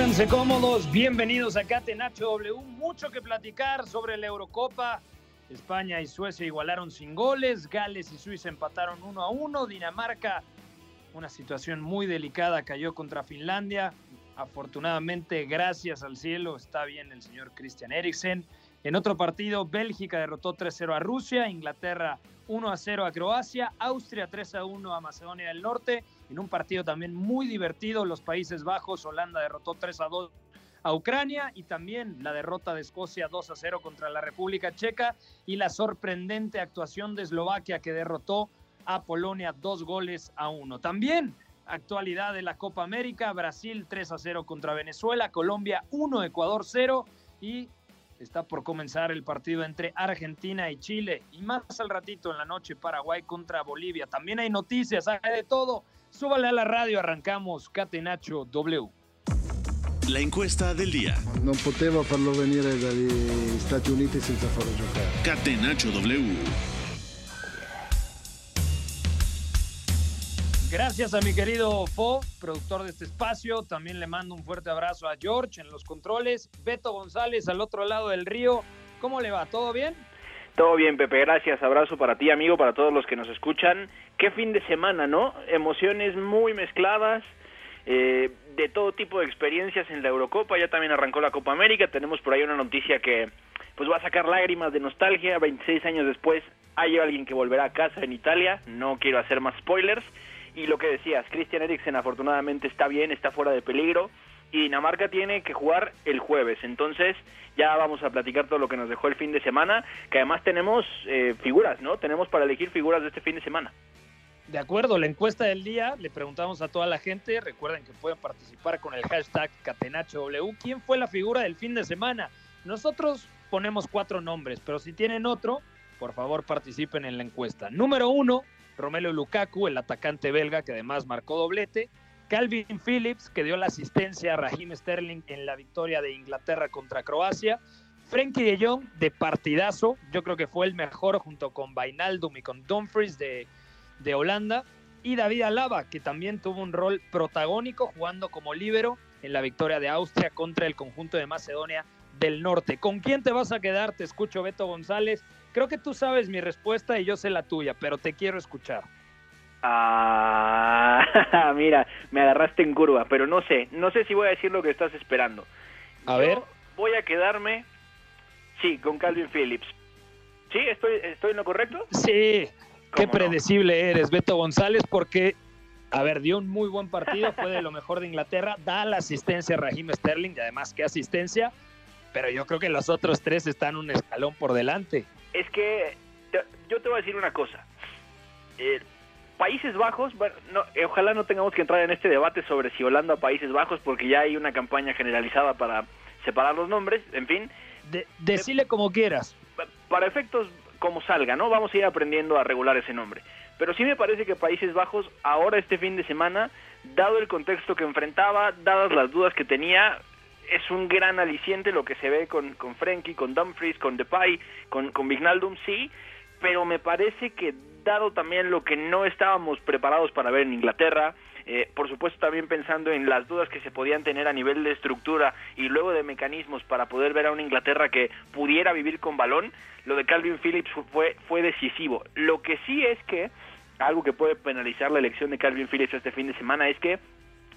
Pónganse cómodos, bienvenidos a Catenacho W, mucho que platicar sobre la Eurocopa, España y Suecia igualaron sin goles, Gales y Suiza empataron uno a uno, Dinamarca, una situación muy delicada, cayó contra Finlandia, afortunadamente gracias al cielo está bien el señor Christian Eriksen, en otro partido Bélgica derrotó 3-0 a Rusia, Inglaterra 1-0 a Croacia, Austria 3-1 a Macedonia del Norte, en un partido también muy divertido, los Países Bajos, Holanda derrotó 3 a 2 a Ucrania y también la derrota de Escocia 2 a 0 contra la República Checa y la sorprendente actuación de Eslovaquia que derrotó a Polonia dos goles a uno. También actualidad de la Copa América, Brasil 3 a 0 contra Venezuela, Colombia 1, Ecuador 0 y está por comenzar el partido entre Argentina y Chile y más al ratito en la noche Paraguay contra Bolivia. También hay noticias, hay de todo. Súbale a la radio, arrancamos Catenacho W. La encuesta del día. Non potevo farlo venire dagli Stati Uniti senza farlo giocare. Catenacho W. Gracias a mi querido Fo, productor de este espacio. También le mando un fuerte abrazo a George en los controles. Beto González al otro lado del río. ¿Cómo le va? ¿Todo bien? Todo bien, Pepe, gracias. Abrazo para ti, amigo, para todos los que nos escuchan. Qué fin de semana, ¿no? Emociones muy mezcladas, eh, de todo tipo de experiencias en la Eurocopa. Ya también arrancó la Copa América. Tenemos por ahí una noticia que pues va a sacar lágrimas de nostalgia. 26 años después hay alguien que volverá a casa en Italia. No quiero hacer más spoilers. Y lo que decías, Christian Eriksen afortunadamente está bien, está fuera de peligro. Y Dinamarca tiene que jugar el jueves. Entonces ya vamos a platicar todo lo que nos dejó el fin de semana. Que además tenemos eh, figuras, ¿no? Tenemos para elegir figuras de este fin de semana. De acuerdo, la encuesta del día, le preguntamos a toda la gente, recuerden que pueden participar con el hashtag CatenachoW, ¿quién fue la figura del fin de semana? Nosotros ponemos cuatro nombres, pero si tienen otro, por favor participen en la encuesta. Número uno, Romelu Lukaku, el atacante belga que además marcó doblete. Calvin Phillips, que dio la asistencia a Raheem Sterling en la victoria de Inglaterra contra Croacia. Frenkie de Jong, de partidazo, yo creo que fue el mejor junto con Vainaldum y con Dumfries de, de Holanda. Y David Alaba, que también tuvo un rol protagónico jugando como líbero en la victoria de Austria contra el conjunto de Macedonia del Norte. ¿Con quién te vas a quedar? Te escucho, Beto González. Creo que tú sabes mi respuesta y yo sé la tuya, pero te quiero escuchar. Ah, mira, me agarraste en curva, pero no sé, no sé si voy a decir lo que estás esperando. A Yo ver. Voy a quedarme, sí, con Calvin Phillips. ¿Sí? ¿Estoy, estoy en lo correcto? Sí, qué predecible eres, Beto González, porque, a ver, dio un muy buen partido, fue de lo mejor de Inglaterra, da la asistencia a Raheem Sterling y además qué asistencia, pero yo creo que los otros tres están un escalón por delante. Es que yo te voy a decir una cosa. Eh, Países Bajos, bueno, no, eh, ojalá no tengamos que entrar en este debate sobre si Holanda o Países Bajos, porque ya hay una campaña generalizada para separar los nombres, en fin, De, decile como quieras. pa- para efectos como salga, ¿no? Vamos a ir aprendiendo a regular ese nombre. Pero sí me parece que Países Bajos, ahora este fin de semana, dado el contexto que enfrentaba, dadas las dudas que tenía, es un gran aliciente lo que se ve con, con Frenkie, con Dumfries, con Depay, con, con Vignaldum, sí, pero me parece que dado también lo que no estábamos preparados para ver en Inglaterra, eh, por supuesto también pensando en las dudas que se podían tener a nivel de estructura y luego de mecanismos para poder ver a una Inglaterra que pudiera vivir con balón, lo de Calvin Phillips fue, fue decisivo. Lo que sí es que, algo que puede penalizar la elección de Calvin Phillips este fin de semana es que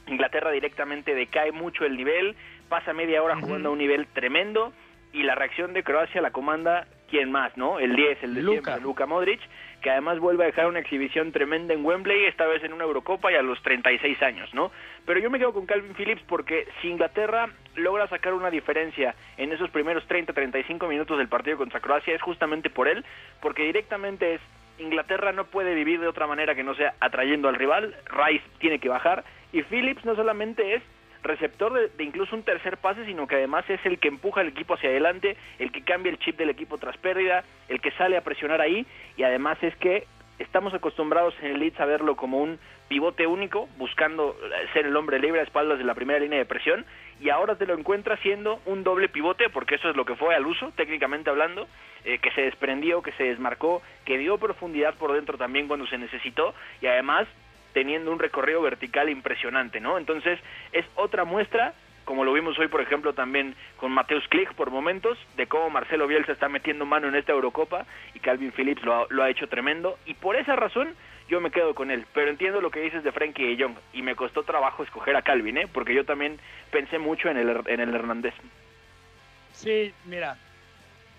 Inglaterra directamente decae mucho el nivel, pasa media hora jugando a un nivel tremendo y la reacción de Croacia la comanda quién más, ¿no? El 10, el de siempre, Luka Modric, que además vuelve a dejar una exhibición tremenda en Wembley, esta vez en una Eurocopa y a los 36 años, ¿no? Pero yo me quedo con Calvin Phillips porque si Inglaterra logra sacar una diferencia en esos primeros 30-35 minutos del partido contra Croacia es justamente por él, porque directamente es Inglaterra no puede vivir de otra manera que no sea atrayendo al rival, Rice tiene que bajar y Phillips no solamente es receptor de, de, incluso un tercer pase, sino que además es el que empuja al equipo hacia adelante, el que cambia el chip del equipo tras pérdida, el que sale a presionar ahí y además es que estamos acostumbrados en el Leeds a verlo como un pivote único, buscando ser el hombre libre a espaldas de la primera línea de presión y ahora te lo encuentras siendo un doble pivote, porque eso es lo que fue al uso, técnicamente hablando, eh, que se desprendió, que se desmarcó, que dio profundidad por dentro también cuando se necesitó y además teniendo un recorrido vertical impresionante, ¿no? Entonces es otra muestra, como lo vimos hoy, por ejemplo, también con Mateus Klich por momentos, de cómo Marcelo Bielsa está metiendo mano en esta Eurocopa y Calvin Phillips lo ha, lo ha hecho tremendo y por esa razón yo me quedo con él, pero entiendo lo que dices de Frankie de Jong y me costó trabajo escoger a Calvin, ¿eh? porque yo también pensé mucho en el, en el Hernández. Sí, mira,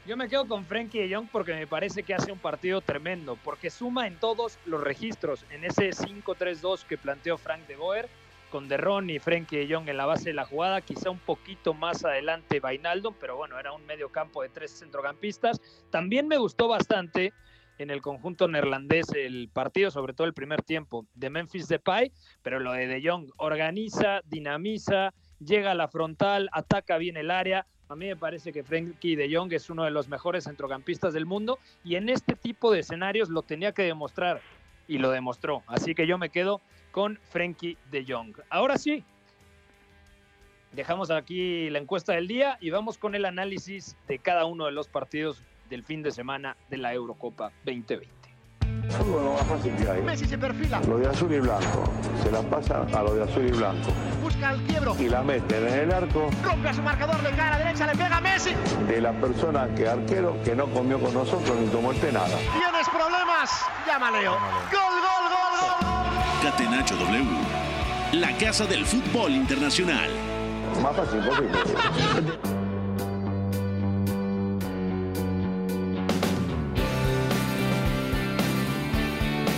yo me quedo con Frankie de Jong porque me parece que hace un partido tremendo, porque suma en todos los registros, en ese 5-3-2 que planteó Frank de Boer, con Derron y Frankie de Jong en la base de la jugada, quizá un poquito más adelante Vainaldo, pero bueno, era un medio campo de tres centrocampistas. También me gustó bastante en el conjunto neerlandés el partido, sobre todo el primer tiempo de Memphis Depay, pero lo de De Jong organiza, dinamiza, llega a la frontal, ataca bien el área. A mí me parece que Frenkie de Jong es uno de los mejores centrocampistas del mundo y en este tipo de escenarios lo tenía que demostrar y lo demostró. Así que yo me quedo con Frenkie de Jong. Ahora sí, dejamos aquí la encuesta del día y vamos con el análisis de cada uno de los partidos del fin de semana de la Eurocopa 2020. Fútbol lo más fácil que hay. Messi se perfila. Lo de azul y blanco. Se la pasa a lo de azul y blanco. Busca el quiebro. Y la meten en el arco Rompe a su marcador, le cae a la derecha, le pega a Messi. de la persona que arquero que no comió con nosotros ni tomó este nada. ¿Tienes problemas? Llama Leo. Gol, gol, gol, gol, gol. Catenacho W. La casa del fútbol internacional. Más fácil posible.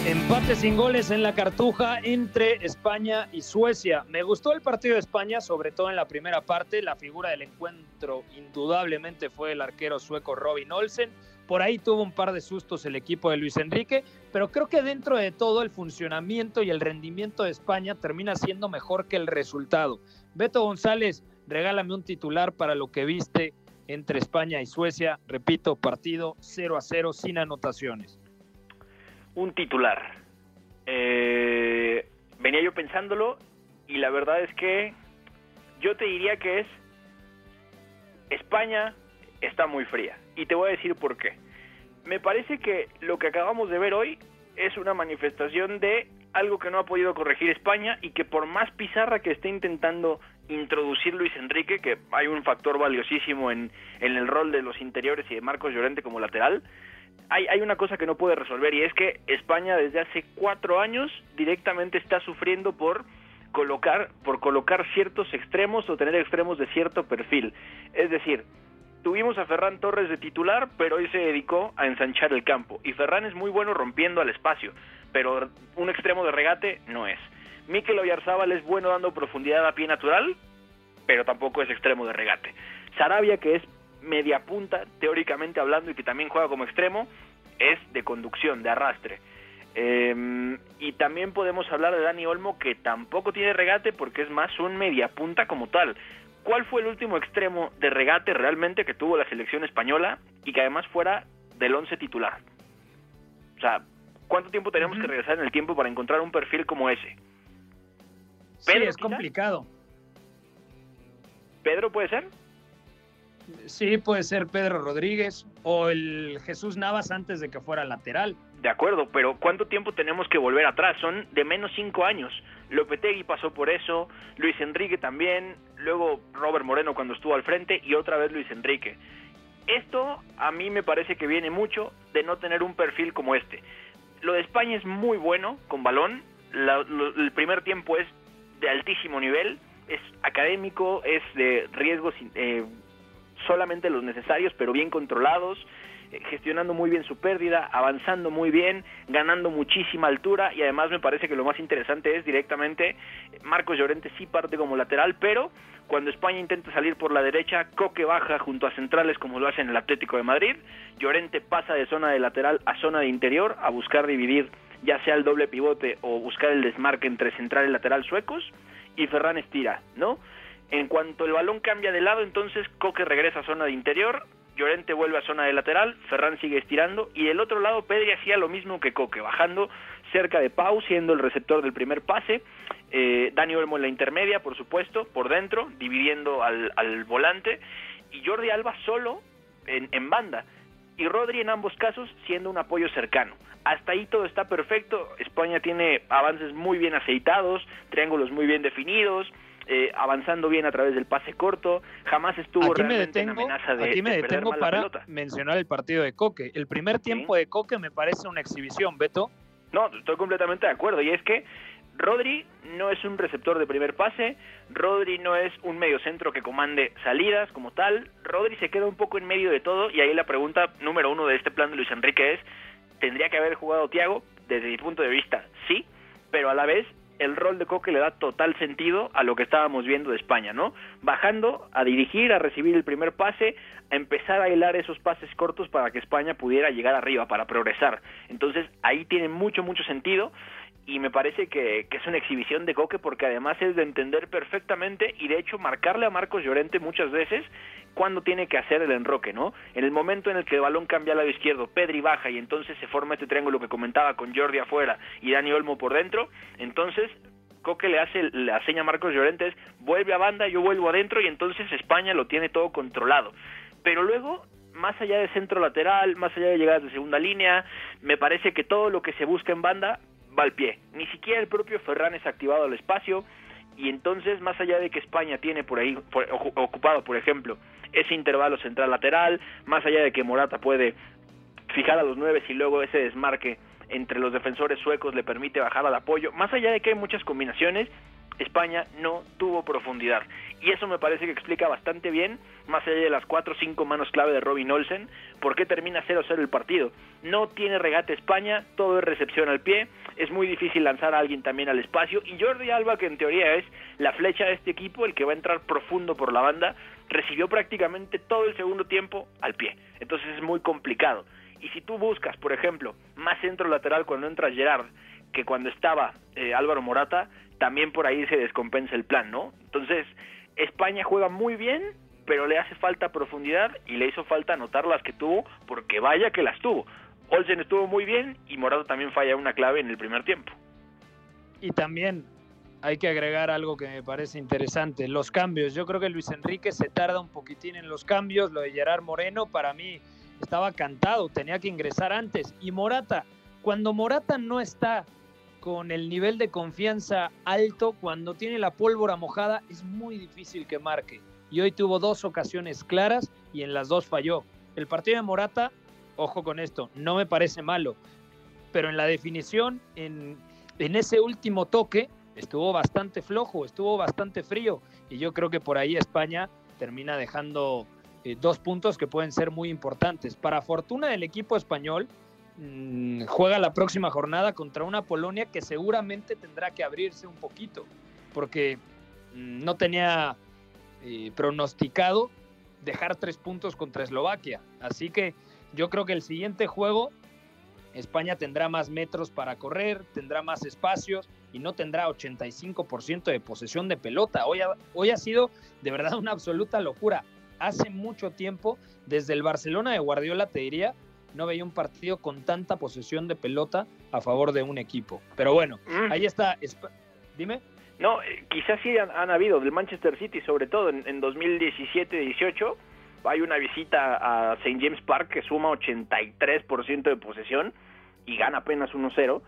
Empate sin goles en la cartuja entre España y Suecia. Me gustó el partido de España, sobre todo en la primera parte. La figura del encuentro indudablemente fue el arquero sueco Robin Olsen. Por ahí tuvo un par de sustos el equipo de Luis Enrique, pero creo que dentro de todo el funcionamiento y el rendimiento de España termina siendo mejor que el resultado. Beto González, regálame un titular para lo que viste entre España y Suecia. Repito, partido 0 a 0 sin anotaciones. Un titular. Eh, venía yo pensándolo y la verdad es que yo te diría que es España está muy fría. Y te voy a decir por qué. Me parece que lo que acabamos de ver hoy es una manifestación de algo que no ha podido corregir España y que por más pizarra que esté intentando introducir Luis Enrique, que hay un factor valiosísimo en, en el rol de los interiores y de Marcos Llorente como lateral, hay, una cosa que no puede resolver y es que España desde hace cuatro años directamente está sufriendo por colocar por colocar ciertos extremos o tener extremos de cierto perfil. Es decir, tuvimos a Ferran Torres de titular, pero hoy se dedicó a ensanchar el campo. Y Ferran es muy bueno rompiendo al espacio, pero un extremo de regate no es. Mikel Oyarzábal es bueno dando profundidad a pie natural, pero tampoco es extremo de regate. Sarabia, que es media punta, teóricamente hablando, y que también juega como extremo, es de conducción, de arrastre. Eh, y también podemos hablar de Dani Olmo, que tampoco tiene regate porque es más un media punta como tal. ¿Cuál fue el último extremo de regate realmente que tuvo la selección española y que además fuera del once titular? O sea, ¿cuánto tiempo tenemos que regresar en el tiempo para encontrar un perfil como ese? Sí, ¿Pedro, es quizá? complicado. ¿Pedro puede ser? Sí, puede ser Pedro Rodríguez o el Jesús Navas antes de que fuera lateral. De acuerdo, pero ¿cuánto tiempo tenemos que volver atrás? Son de menos cinco años. Lopetegui pasó por eso, Luis Enrique también, luego Robert Moreno cuando estuvo al frente y otra vez Luis Enrique. Esto a mí me parece que viene mucho de no tener un perfil como este. Lo de España es muy bueno con balón, el primer tiempo es de altísimo nivel, es académico, es de riesgos eh, solamente los necesarios, pero bien controlados, eh, gestionando muy bien su pérdida, avanzando muy bien, ganando muchísima altura y además me parece que lo más interesante es directamente Marcos Llorente sí parte como lateral, pero cuando España intenta salir por la derecha, Coque baja junto a centrales como lo hace en el Atlético de Madrid, Llorente pasa de zona de lateral a zona de interior a buscar dividir ya sea el doble pivote o buscar el desmarque entre central y lateral suecos y Ferran estira, ¿no? En cuanto el balón cambia de lado, entonces Coque regresa a zona de interior, Llorente vuelve a zona de lateral, Ferran sigue estirando y del otro lado Pedri hacía lo mismo que Coque, bajando cerca de Pau, siendo el receptor del primer pase, eh, Dani Olmo en la intermedia, por supuesto, por dentro, dividiendo al, volante, y Jordi Alba solo en, en banda, y Rodri en ambos casos siendo un apoyo cercano. Hasta ahí todo está perfecto, España tiene avances muy bien aceitados, triángulos muy bien definidos, eh, avanzando bien a través del pase corto, jamás estuvo realmente en amenaza de Aquí me detengo para mencionar el partido de Coque. El primer tiempo de Coque me parece una exhibición, Beto. No, estoy completamente de acuerdo, y es que Rodri no es un receptor de primer pase, Rodri no es un mediocentro que comande salidas como tal, Rodri se queda un poco en medio de todo y ahí la pregunta número uno de este plan de Luis Enrique es, ¿tendría que haber jugado Tiago? Desde mi punto de vista, sí, pero a la vez el rol de Coque le da total sentido a lo que estábamos viendo de España, ¿no? Bajando a dirigir, a recibir el primer pase, a empezar a hilar esos pases cortos para que España pudiera llegar arriba, para progresar. Entonces ahí tiene mucho, mucho sentido y me parece que, que, es una exhibición de Coque porque además es de entender perfectamente y de hecho marcarle a Marcos Llorente muchas veces cuando tiene que hacer el enroque, ¿no? En el momento en el que el balón cambia al lado izquierdo, Pedri baja y entonces se forma este triángulo que comentaba con Jordi afuera y Dani Olmo por dentro, entonces Coque le hace la seña a Marcos Llorente vuelve a banda, yo vuelvo adentro y entonces España lo tiene todo controlado. Pero luego más allá de centro lateral, más allá de llegadas de segunda línea, me parece que todo lo que se busca en banda va al pie. Ni siquiera el propio Ferran es activado al espacio y entonces más allá de que España tiene por ahí ocupado, por ejemplo, ese intervalo central lateral, más allá de que Morata puede fijar a los nueve y luego ese desmarque entre los defensores suecos le permite bajar al apoyo, más allá de que hay muchas combinaciones, España no tuvo profundidad. Y eso me parece que explica bastante bien, más allá de las cuatro o cinco manos clave de Robin Olsen, por qué termina 0-0 el partido. No tiene regate España, todo es recepción al pie, es muy difícil lanzar a alguien también al espacio, y Jordi Alba, que en teoría es la flecha de este equipo, el que va a entrar profundo por la banda, recibió prácticamente todo el segundo tiempo al pie. Entonces es muy complicado. Y si tú buscas, por ejemplo, más centro lateral cuando entra Gerard que cuando estaba eh, Álvaro Morata, también por ahí se descompensa el plan, ¿no? Entonces, España juega muy bien, pero le hace falta profundidad y le hizo falta anotar las que tuvo, porque vaya que las tuvo. Olsen estuvo muy bien y Morata también falla una clave en el primer tiempo. Y también hay que agregar algo que me parece interesante, los cambios. Yo creo que Luis Enrique se tarda un poquitín en los cambios, lo de Gerard Moreno para mí estaba cantado, tenía que ingresar antes. Y Morata, cuando Morata no está con el nivel de confianza alto, cuando tiene la pólvora mojada, es muy difícil que marque. Y hoy tuvo dos ocasiones claras y en las dos falló. El partido de Morata, ojo con esto, no me parece malo, pero en la definición, en, ese último toque, estuvo bastante flojo, estuvo bastante frío. Y yo creo que por ahí España termina dejando eh, dos puntos que pueden ser muy importantes. Para fortuna del equipo español, Mm, juega la próxima jornada contra una Polonia que seguramente tendrá que abrirse un poquito, porque mm, no tenía eh, pronosticado dejar tres puntos contra Eslovaquia. Así que yo creo que el siguiente juego España tendrá más metros para correr, tendrá más espacios y no tendrá 85% de posesión de pelota. Hoy hoy ha sido de verdad una absoluta locura. Hace mucho tiempo, desde el Barcelona de Guardiola, te diría, no veía un partido con tanta posesión de pelota a favor de un equipo. Pero bueno, mm. ahí está. Dime. No, eh, quizás sí han, habido, del Manchester City sobre todo en, en 2017-18, hay una visita a St. James Park que suma 83% de posesión y gana apenas 1-0.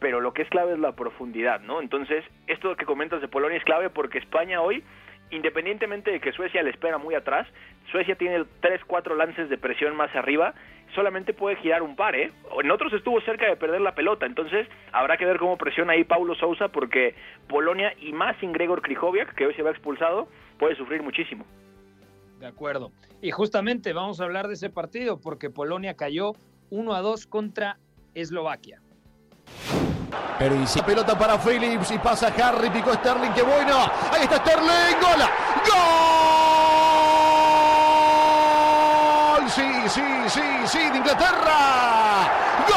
pero lo que es clave es la profundidad, ¿no? Entonces, esto que comentas de Polonia es clave porque España hoy, independientemente de que Suecia le espera muy atrás, Suecia tiene tres, cuatro lances de presión más arriba, solamente puede girar un par, ¿eh? En otros estuvo cerca de perder la pelota, entonces habrá que ver cómo presiona ahí Paulo Sousa porque Polonia y más sin Gregor Krychowiak, que hoy se va expulsado, puede sufrir muchísimo. De acuerdo. Y justamente vamos a hablar de ese partido porque Polonia cayó 1 a 2 contra Eslovaquia. Pero y pelota para Phillips y pasa Harry, picó Sterling, qué bueno. Ahí está Sterling, gol. ¡Gol! Sí, sí, sí, sí, de Inglaterra. ¡Gol!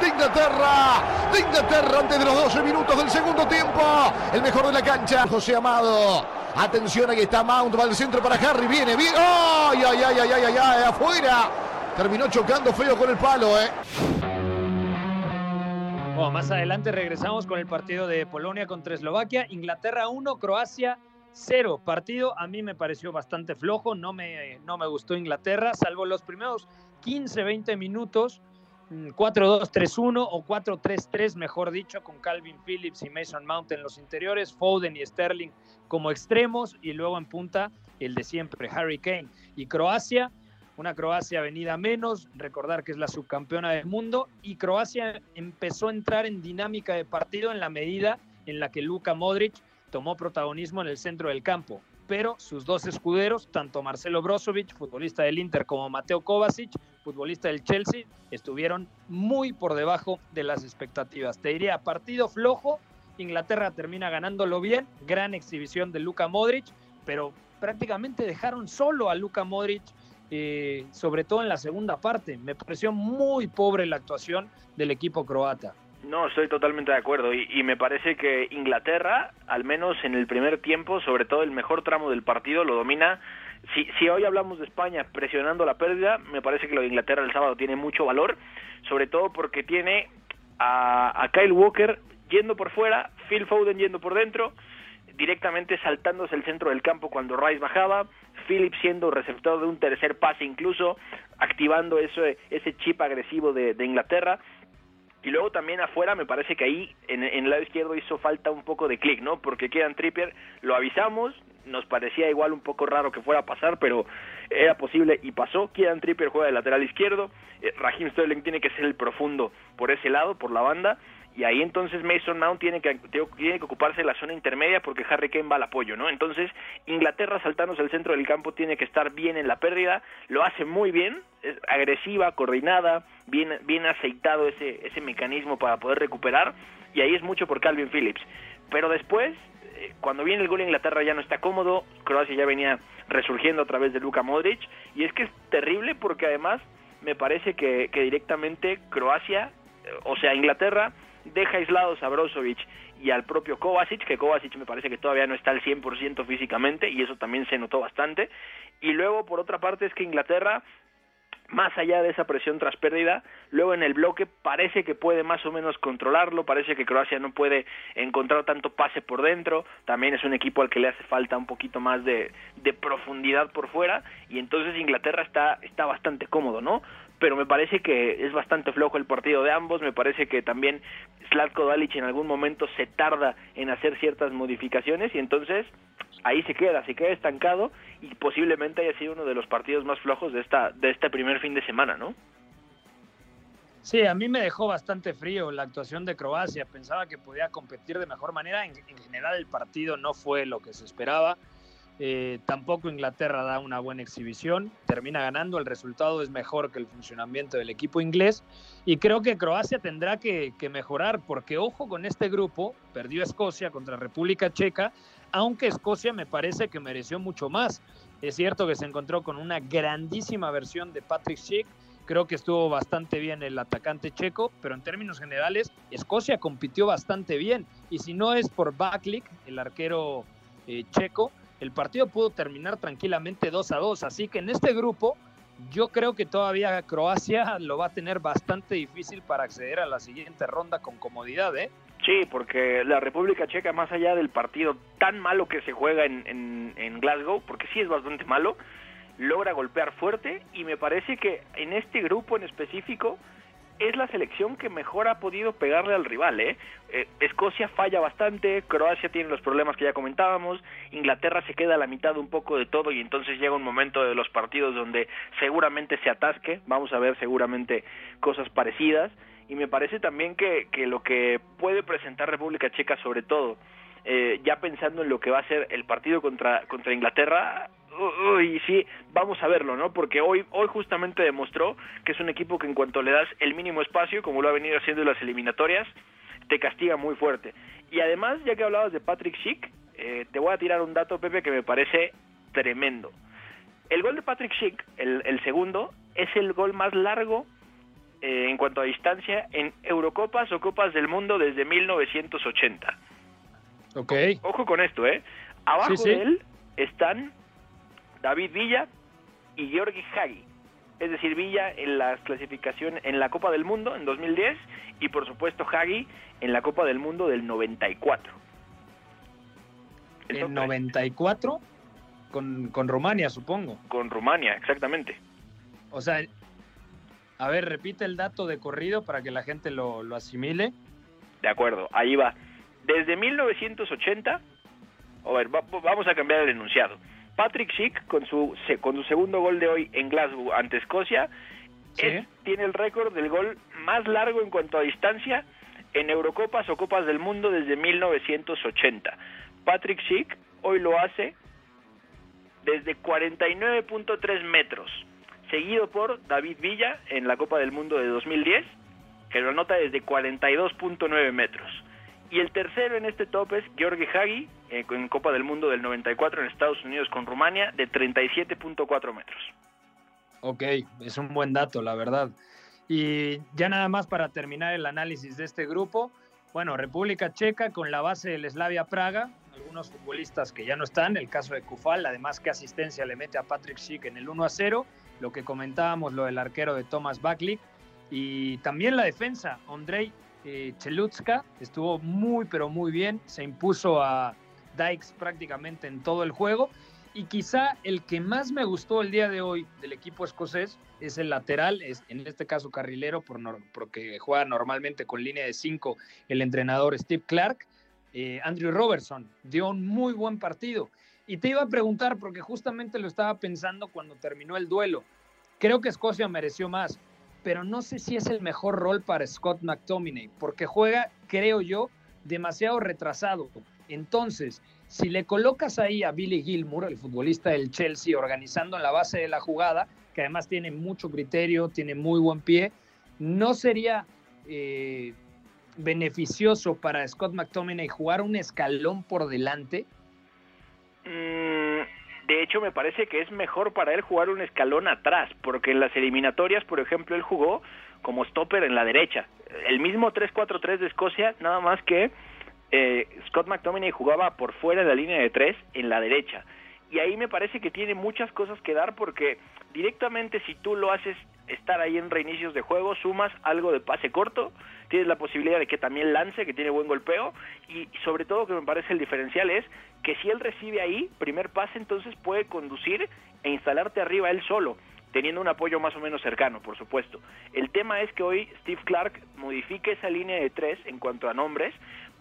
De Inglaterra. De Inglaterra antes de los 12 minutos del segundo tiempo. El mejor de la cancha, José Amado. Atención, aquí está Mount, va al centro para Harry, viene, viene. ¡Ay, ay, ay, ay, ay, ay, afuera! Terminó chocando feo con el palo, ¿eh? Más adelante regresamos con el partido de Polonia contra Eslovaquia. Inglaterra 1, Croacia 0. Partido a mí me pareció bastante flojo, no me, no me gustó Inglaterra, salvo los primeros 15, 20 minutos. 4-2-3-1 o 4-3-3, mejor dicho, con Calvin Phillips y Mason Mount en los interiores, Foden y Sterling como extremos y luego en punta el de siempre, Harry Kane. Y Croacia, una Croacia venida menos, recordar que es la subcampeona del mundo, y Croacia empezó a entrar en dinámica de partido en la medida en la que Luka Modric tomó protagonismo en el centro del campo. Pero sus dos escuderos, tanto Marcelo Brozovic, futbolista del Inter, como Mateo Kovacic, futbolista del Chelsea, estuvieron muy por debajo de las expectativas. Te diría, partido flojo, Inglaterra termina ganándolo bien, gran exhibición de Luka Modric, pero prácticamente dejaron solo a Luka Modric, eh, sobre todo en la segunda parte. Me pareció muy pobre la actuación del equipo croata. No, estoy totalmente de acuerdo y, y, me parece que Inglaterra, al menos en el primer tiempo, sobre todo el mejor tramo del partido, lo domina si, si hoy hablamos de España presionando la pérdida, me parece que lo de Inglaterra el sábado tiene mucho valor, sobre todo porque tiene a, a Kyle Walker yendo por fuera, Phil Foden yendo por dentro, directamente saltándose el centro del campo cuando Rice bajaba, Phillips siendo receptor de un tercer pase incluso, activando ese, ese chip agresivo de, de Inglaterra. Y luego también afuera me parece que ahí en, en el lado izquierdo hizo falta un poco de clic, ¿no? Porque quedan Trippier, lo avisamos, nos parecía igual un poco raro que fuera a pasar, pero era posible y pasó. Kieran Trippier juega de lateral izquierdo, eh, Raheem Sterling tiene que ser el profundo por ese lado, por la banda, y ahí entonces Mason Mount tiene que, tiene que ocuparse de la zona intermedia porque Harry Kane va al apoyo, ¿no? Entonces Inglaterra saltándose al centro del campo tiene que estar bien en la pérdida, lo hace muy bien, es agresiva, coordinada, bien, bien aceitado ese, ese mecanismo para poder recuperar, y ahí es mucho por Calvin Phillips. Pero después, eh, cuando viene el gol Inglaterra ya no está cómodo, Croacia ya venía resurgiendo a través de Luka Modric, y es que es terrible porque además me parece que, que directamente Croacia, o sea, Inglaterra, deja aislados a Brozovic y al propio Kovacic, que Kovacic me parece que todavía no está al 100% físicamente y eso también se notó bastante. Y luego, por otra parte, es que Inglaterra, más allá de esa presión tras pérdida, luego en el bloque parece que puede más o menos controlarlo, parece que Croacia no puede encontrar tanto pase por dentro, también es un equipo al que le hace falta un poquito más de, de profundidad por fuera y entonces Inglaterra está, está bastante cómodo, ¿no? Pero me parece que es bastante flojo el partido de ambos, me parece que también Slatko Dalic en algún momento se tarda en hacer ciertas modificaciones y entonces ahí se queda, se queda estancado y posiblemente haya sido uno de los partidos más flojos de esta de este primer fin de semana, ¿no? Sí, a mí me dejó bastante frío la actuación de Croacia. Pensaba que podía competir de mejor manera. En, en general, el partido no fue lo que se esperaba. Eh, tampoco Inglaterra da una buena exhibición, termina ganando, el resultado es mejor que el funcionamiento del equipo inglés y creo que Croacia tendrá que, mejorar porque ojo con este grupo, perdió Escocia contra República Checa, aunque Escocia me parece que mereció mucho más. Es cierto que se encontró con una grandísima versión de Patrick Schick, creo que estuvo bastante bien el atacante checo, pero en términos generales Escocia compitió bastante bien y si no es por Baklik, el arquero eh, checo, el partido pudo terminar tranquilamente 2 a 2. Así que en este grupo, yo creo que todavía Croacia lo va a tener bastante difícil para acceder a la siguiente ronda con comodidad, ¿eh? Sí, porque la República Checa, más allá del partido tan malo que se juega en, en, en Glasgow, porque sí es bastante malo, logra golpear fuerte y me parece que en este grupo en específico es la selección que mejor ha podido pegarle al rival. ¿eh? Eh, Escocia falla bastante, Croacia tiene los problemas que ya comentábamos, Inglaterra se queda a la mitad un poco de todo y entonces llega un momento de los partidos donde seguramente se atasque, vamos a ver seguramente cosas parecidas y me parece también que, que lo que puede presentar República Checa sobre todo, eh, ya pensando en lo que va a ser el partido contra, contra Inglaterra, uy, sí, vamos a verlo, ¿no? Porque hoy, hoy justamente demostró que es un equipo que en cuanto le das el mínimo espacio, como lo ha venido haciendo en las eliminatorias, te castiga muy fuerte. Y además, ya que hablabas de Patrick Schick, eh, te voy a tirar un dato, Pepe, que me parece tremendo. El gol de Patrick Schick, el, el segundo, es el gol más largo eh, en cuanto a distancia en Eurocopas o Copas del Mundo desde 1980. Ok. Ojo con esto, ¿eh? Abajo Sí, sí. de él están David Villa y Georgi Hagi. Es decir, Villa en la clasificación en la Copa del Mundo en 2010 y por supuesto Hagi en la Copa del Mundo del 94. El top En tres. 94 con, con Rumania, supongo. Con Rumania, exactamente. O sea, a ver, repite el dato de corrido para que la gente lo, lo asimile. De acuerdo, ahí va. Desde 1980, a ver, va- vamos a cambiar el enunciado. Patrick Schick, con su, con su segundo gol de hoy en Glasgow ante Escocia, Sí. es- tiene el récord del gol más largo en cuanto a distancia en Eurocopas o Copas del Mundo desde 1980. Patrick Schick hoy lo hace desde 49.3 metros, seguido por David Villa en la Copa del Mundo de 2010, que lo anota desde 42.9 metros. Y el tercero en este top es Georgi Hagi, eh, en Copa del Mundo del 94 en Estados Unidos con Rumania, de 37.4 metros. Ok, es un buen dato, la verdad. Y ya nada más para terminar el análisis de este grupo, bueno, República Checa con la base del Slavia Praga, algunos futbolistas que ya no están, el caso de Kufal, además que asistencia le mete a Patrick Schick en el 1 a 0, lo que comentábamos, lo del arquero de Thomas Baklik, y también la defensa, Andrei eh, Chelutska, estuvo muy pero muy bien, se impuso a Dykes prácticamente en todo el juego, y quizá el que más me gustó el día de hoy del equipo escocés es el lateral, es, en este caso carrilero, por porque juega normalmente con línea de 5 el entrenador Steve Clark. Eh, Andrew Robertson dio un muy buen partido. Y te iba a preguntar, porque justamente lo estaba pensando cuando terminó el duelo. Creo que Escocia mereció más, pero no sé si es el mejor rol para Scott McTominay, porque juega, creo yo, demasiado retrasado. Entonces, si le colocas ahí a Billy Gilmour, el futbolista del Chelsea, organizando en la base de la jugada, que además tiene mucho criterio, tiene muy buen pie, ¿no sería eh, beneficioso para Scott McTominay jugar un escalón por delante? Mm, de hecho, me parece que es mejor para él jugar un escalón atrás, porque en las eliminatorias, por ejemplo, él jugó como stopper en la derecha. El mismo 3-4-3 de Escocia, nada más que eh, Scott McTominay jugaba por fuera de la línea de tres en la derecha. Y ahí me parece que tiene muchas cosas que dar porque directamente si tú lo haces estar ahí en reinicios de juego, sumas algo de pase corto, tienes la posibilidad de que también lance, que tiene buen golpeo, y sobre todo que me parece el diferencial es que si él recibe ahí, primer pase, entonces puede conducir e instalarte arriba él solo, teniendo un apoyo más o menos cercano, por supuesto. El tema es que hoy Steve Clark modifica esa línea de tres en cuanto a nombres,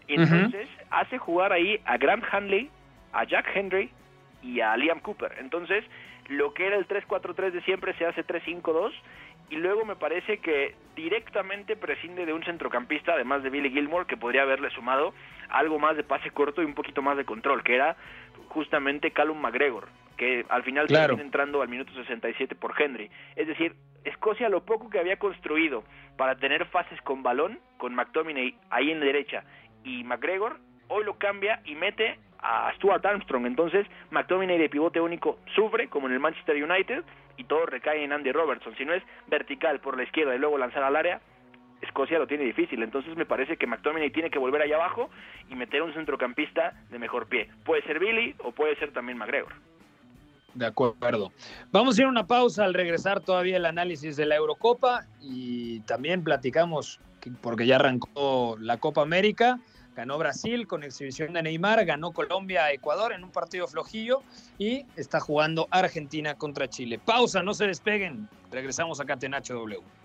y entonces hace jugar ahí a Grant Hanley, a Jack Henry y a Liam Cooper. Entonces, lo que era el 3-4-3 de siempre se hace 3-5-2 y luego me parece que directamente prescinde de un centrocampista, además de Billy Gilmore, que podría haberle sumado algo más de pase corto y un poquito más de control, que era justamente Callum McGregor, que al final Claro. termina entrando al minuto 67 por Henry. Es decir, Escocia lo poco que había construido para tener fases con balón, con McTominay ahí en derecha y McGregor, hoy lo cambia y mete a Stuart Armstrong. Entonces, McTominay de pivote único sufre, como en el Manchester United, y todo recae en Andy Robertson. Si no es vertical por la izquierda y luego lanzar al área, Escocia lo tiene difícil. Entonces, me parece que McTominay tiene que volver allá abajo y meter un centrocampista de mejor pie. Puede ser Billy o puede ser también McGregor. De acuerdo. Vamos a ir a una pausa al regresar todavía el análisis de la Eurocopa y también platicamos porque ya arrancó la Copa América. Ganó Brasil con exhibición de Neymar, ganó Colombia a Ecuador en un partido flojillo y está jugando Argentina contra Chile. Pausa, no se despeguen. Regresamos a Catenacho W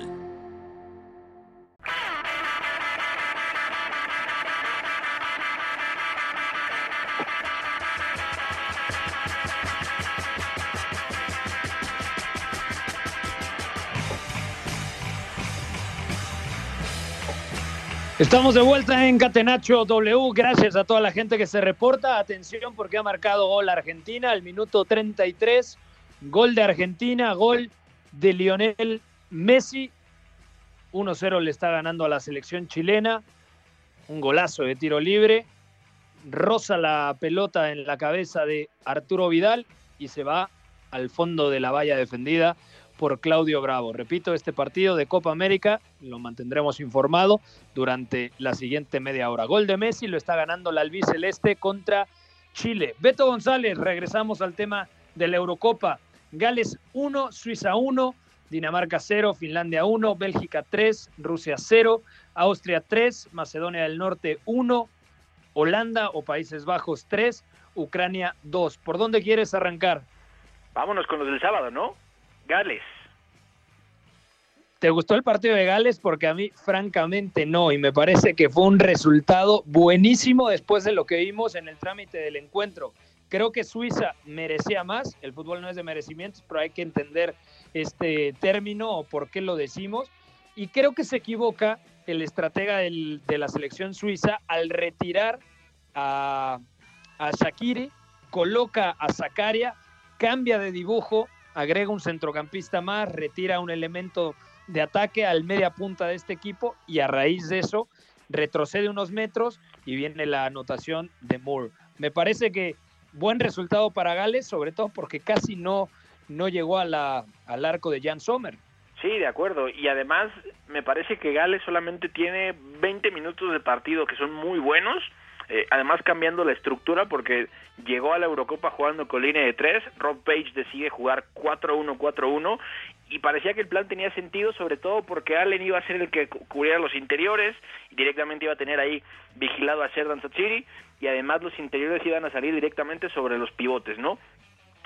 Estamos de vuelta en Catenacho W. Gracias a toda la gente que se reporta. Atención porque ha marcado gol Argentina al minuto 33. Gol de Argentina, gol de Lionel Messi. 1-0 le está ganando a la selección chilena. Un golazo de tiro libre. Rosa la pelota en la cabeza de Arturo Vidal y se va al fondo de la valla defendida por Claudio Bravo. Repito, este partido de Copa América lo mantendremos informado durante la siguiente media hora. Gol de Messi lo está ganando la albiceleste contra Chile. Beto González, regresamos al tema de la Eurocopa. Gales 1, Suiza 1, Dinamarca 0, Finlandia 1, Bélgica 3, Rusia 0, Austria 3, Macedonia del Norte 1, Holanda o Países Bajos 3, Ucrania 2. ¿Por dónde quieres arrancar? Vámonos con los del sábado, ¿no? Gales. ¿Te gustó el partido de Gales? Porque a mí, francamente, no. Y me parece que fue un resultado buenísimo después de lo que vimos en el trámite del encuentro. Creo que Suiza merecía más. El fútbol no es de merecimientos, pero hay que entender este término o por qué lo decimos. Y creo que se equivoca el estratega de la selección suiza al retirar a, a Shakiri, coloca a Zakaria, cambia de dibujo agrega un centrocampista más, retira un elemento de ataque al media punta de este equipo y a raíz de eso retrocede unos metros y viene la anotación de Moore. Me parece que buen resultado para Gales, sobre todo porque casi no, no llegó al arco de Jan Sommer. Sí, de acuerdo. Y además me parece que Gales solamente tiene 20 minutos de partido que son muy buenos eh, además cambiando la estructura porque llegó a la Eurocopa jugando con línea de tres, Rob Page decide jugar 4-1-4-1 y parecía que el plan tenía sentido sobre todo porque Allen iba a ser el que cubriera los interiores y directamente iba a tener ahí vigilado a Serdan Satsiri y además los interiores iban a salir directamente sobre los pivotes, ¿no?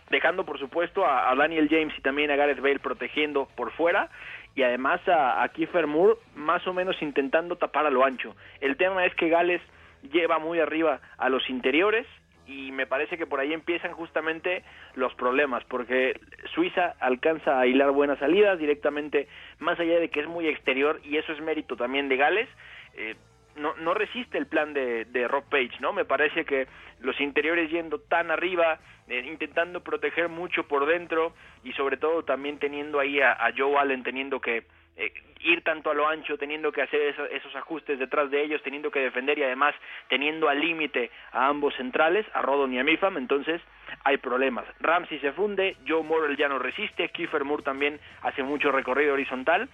dejando por supuesto a, Daniel James y también a Gareth Bale protegiendo por fuera y además a, a Kiefer Moore más o menos intentando tapar a lo ancho. El tema es que Gales lleva muy arriba a los interiores y me parece que por ahí empiezan justamente los problemas, porque Suiza alcanza a hilar buenas salidas directamente, más allá de que es muy exterior, y eso es mérito también de Gales, eh, no, no resiste el plan de, de Rob Page, ¿no? Me parece que los interiores yendo tan arriba, eh, intentando proteger mucho por dentro, y sobre todo también teniendo ahí a Joe Allen teniendo que eh, ir tanto a lo ancho, teniendo que hacer esos, ajustes detrás de ellos, teniendo que defender y además teniendo al límite a ambos centrales, a Rodon y a Mifam, entonces hay problemas. Ramsey se funde, Joe Morrell ya no resiste, Kiefer Moore también hace mucho recorrido horizontal,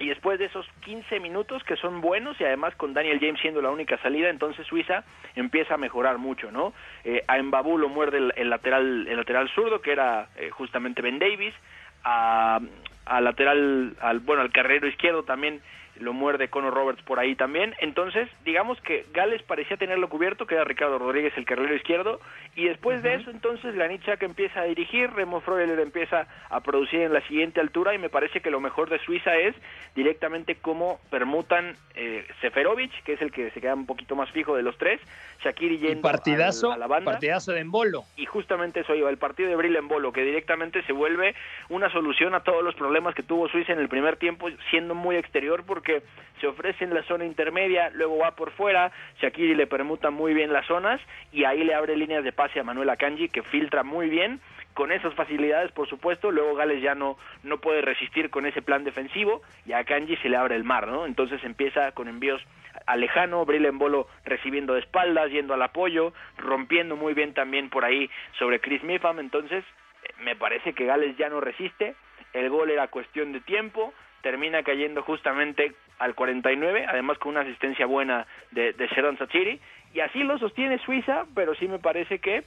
y después de esos 15 minutos que son buenos y además con Daniel James siendo la única salida, entonces Suiza empieza a mejorar mucho, ¿no? Eh, a Mbabu lo muerde el, lateral el lateral zurdo que era eh, justamente Ben Davis, a, al lateral, al bueno, al carrero izquierdo también lo muerde Conor Roberts por ahí también. Entonces, digamos que Gales parecía tenerlo cubierto, que era Ricardo Rodríguez el carrilero izquierdo, y después de eso, entonces, Granit que empieza a dirigir, Remo Freuler empieza a producir en la siguiente altura, y me parece que lo mejor de Suiza es directamente cómo permutan eh, Seferovic, que es el que se queda un poquito más fijo de los tres, Shakiri yendo partidazo, a la banda. Partidazo de Embolo. Y justamente eso iba, el partido de Bril Embolo, que directamente se vuelve una solución a todos los problemas que tuvo Suiza en el primer tiempo, siendo muy exterior, porque se ofrece en la zona intermedia, luego va por fuera, Shakiri le permuta muy bien las zonas y ahí le abre líneas de pase a Manuel Akanji que filtra muy bien con esas facilidades, por supuesto, luego Gales ya no, no puede resistir con ese plan defensivo y a Kanji se le abre el mar, ¿no? Entonces empieza con envíos a lejano, Bril Bolo recibiendo de espaldas, yendo al apoyo, rompiendo muy bien también por ahí sobre Chris Mipham, entonces me parece que Gales ya no resiste, el gol era cuestión de tiempo, termina cayendo justamente al 49, además con una asistencia buena de, de Sheridan Sachiri, y así lo sostiene Suiza, pero sí me parece que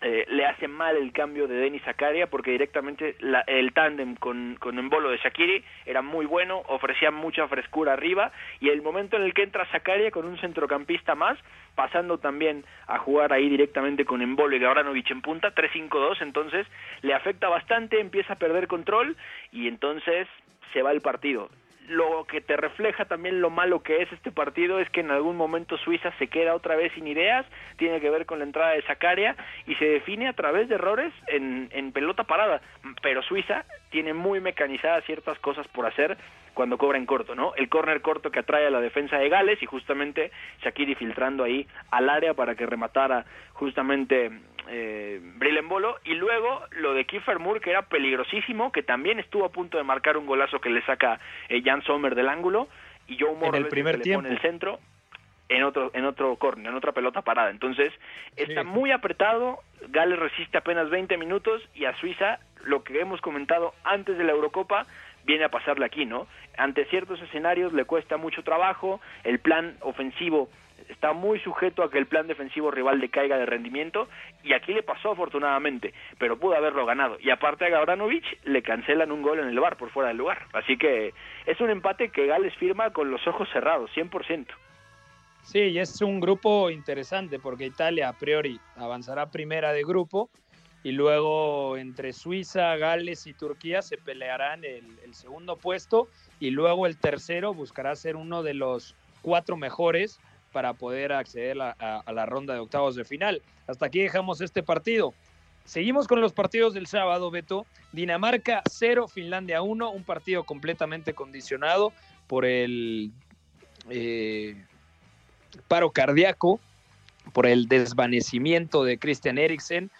eh, le hace mal el cambio de Denis Zakaria porque directamente el tándem con, con Embolo de Shakiri era muy bueno, ofrecía mucha frescura arriba y el momento en el que entra Zakaria con un centrocampista más, pasando también a jugar ahí directamente con Embolo y Gavranovic en punta, 3-5-2, entonces le afecta bastante, empieza a perder control y entonces se va el partido lo que te refleja también lo malo que es este partido es que en algún momento Suiza se queda otra vez sin ideas, tiene que ver con la entrada de Zacaria y se define a través de errores en, en pelota parada, pero Suiza tiene muy mecanizadas ciertas cosas por hacer cuando cobra en corto, ¿no? El córner corto que atrae a la defensa de Gales y justamente Shakiri filtrando ahí al área para que rematara justamente eh, Bolo y luego lo de Kiefer Moore que era peligrosísimo que también estuvo a punto de marcar un golazo que le saca eh, Jan Sommer del ángulo y Joe Moore en el primer tiempo en el centro en otro en otro corner, en otra pelota parada. Entonces, está muy apretado, Gales resiste apenas 20 minutos y a Suiza lo que hemos comentado antes de la Eurocopa viene a pasarle aquí, ¿no? Ante ciertos escenarios le cuesta mucho trabajo, el plan ofensivo está muy sujeto a que el plan defensivo rival decaiga de rendimiento y aquí le pasó afortunadamente, pero pudo haberlo ganado. Y aparte a Gabranovic le cancelan un gol en el bar por fuera del lugar. Así que es un empate que Gales firma con los ojos cerrados, 100%. Sí, y es un grupo interesante porque Italia a priori avanzará primera de grupo y luego entre Suiza, Gales y Turquía se pelearán el, el segundo puesto y luego el tercero buscará ser uno de los cuatro mejores para poder acceder a, la ronda de octavos de final. Hasta aquí dejamos este partido. Seguimos con los partidos del sábado, Beto. Dinamarca 0, Finlandia 1, un partido completamente condicionado por el eh, paro cardíaco, por el desvanecimiento de Christian Eriksen,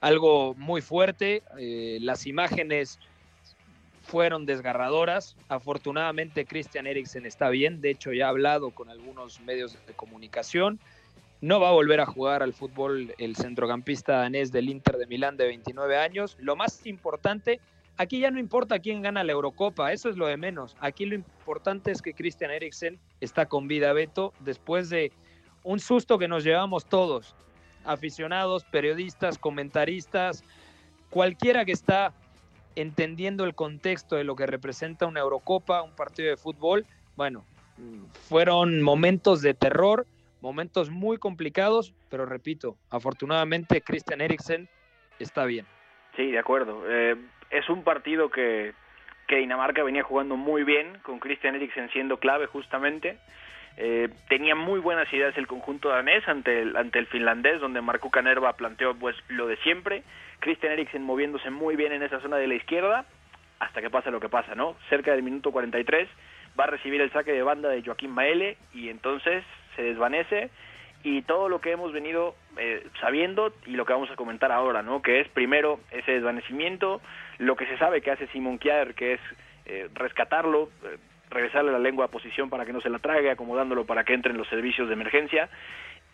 algo muy fuerte. Eh, las imágenes fueron desgarradoras. Afortunadamente Christian Eriksen está bien, de hecho ya ha hablado con algunos medios de comunicación. No va a volver a jugar al fútbol el centrocampista danés del Inter de Milán de 29 años. Lo más importante, aquí ya no importa quién gana la Eurocopa, eso es lo de menos. Aquí lo importante es que Christian Eriksen está con vida, Beto, después de un susto que nos llevamos todos, aficionados, periodistas, comentaristas, cualquiera que está entendiendo el contexto de lo que representa una Eurocopa, un partido de fútbol, bueno, fueron momentos de terror, momentos muy complicados, pero repito, afortunadamente Christian Eriksen está bien. Sí, de acuerdo. Eh, es un partido que, que Dinamarca venía jugando muy bien, con Christian Eriksen siendo clave justamente. Eh, tenía muy buenas ideas el conjunto danés ante el, ante el finlandés, donde Marco Canerva planteó pues lo de siempre. Christian Eriksen moviéndose muy bien en esa zona de la izquierda, hasta que pasa lo que pasa, ¿no? Cerca del minuto 43 va a recibir el saque de banda de Joaquín Maele y entonces se desvanece y todo lo que hemos venido eh, sabiendo y lo que vamos a comentar ahora, ¿no? Que es primero ese desvanecimiento, lo que se sabe que hace Simon Kjaer, que es eh, rescatarlo, eh, regresarle la lengua a posición para que no se la trague, acomodándolo para que entre en los servicios de emergencia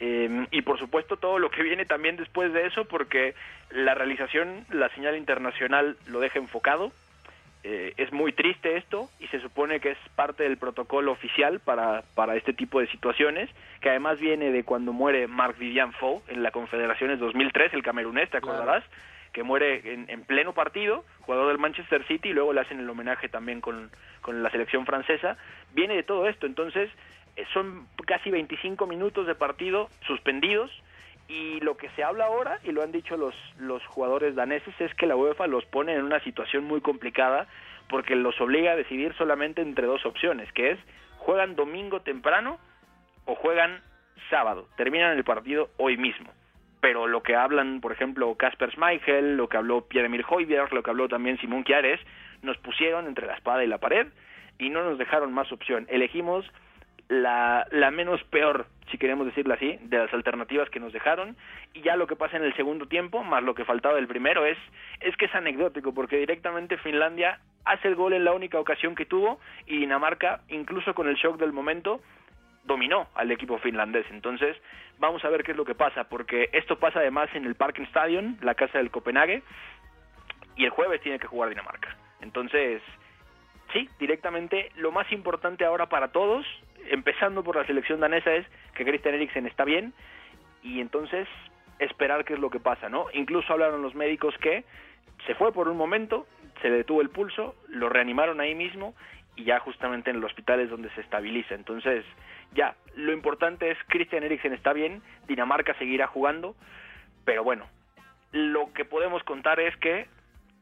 eh, y por supuesto todo lo que viene también después de eso, porque la realización, la señal internacional lo deja enfocado. Eh, es muy triste esto y se supone que es parte del protocolo oficial para, para este tipo de situaciones, que además viene de cuando muere Marc Vivian Fo en la Confederaciones 2003, el camerunés, ¿te acordarás? Que muere en, en, pleno partido, jugador del Manchester City, y luego le hacen el homenaje también con, con la selección francesa. Viene de todo esto, entonces eh, son casi 25 minutos de partido suspendidos y lo que se habla ahora, y lo han dicho los, los jugadores daneses, es que la UEFA los pone en una situación muy complicada porque los obliga a decidir solamente entre dos opciones, que es juegan domingo temprano o juegan sábado, terminan el partido hoy mismo. Pero lo que hablan, por ejemplo, Kasper Schmeichel, lo que habló Pierre-Emile Hoiberg, lo que habló también Simón Chiares, nos pusieron entre la espada y la pared y no nos dejaron más opción. Elegimos la, la menos peor, si queremos decirlo así, de las alternativas que nos dejaron. Y ya lo que pasa en el segundo tiempo, más lo que faltaba del primero, es, es que es anecdótico, porque directamente Finlandia hace el gol en la única ocasión que tuvo y Dinamarca, incluso con el shock del momento, dominó al equipo finlandés. Entonces, vamos a ver qué es lo que pasa, porque esto pasa además en el Parking Stadium, la casa del Copenhague, y el jueves tiene que jugar Dinamarca. Entonces, sí, directamente lo más importante ahora para todos, empezando por la selección danesa, es que Christian Eriksen está bien y entonces esperar qué es lo que pasa, ¿no? Incluso hablaron los médicos que se fue por un momento, se detuvo el pulso, lo reanimaron ahí mismo y ya justamente en el hospital es donde se estabiliza. Entonces, ya, lo importante es Christian Eriksen está bien, Dinamarca seguirá jugando, pero bueno, lo que podemos contar es que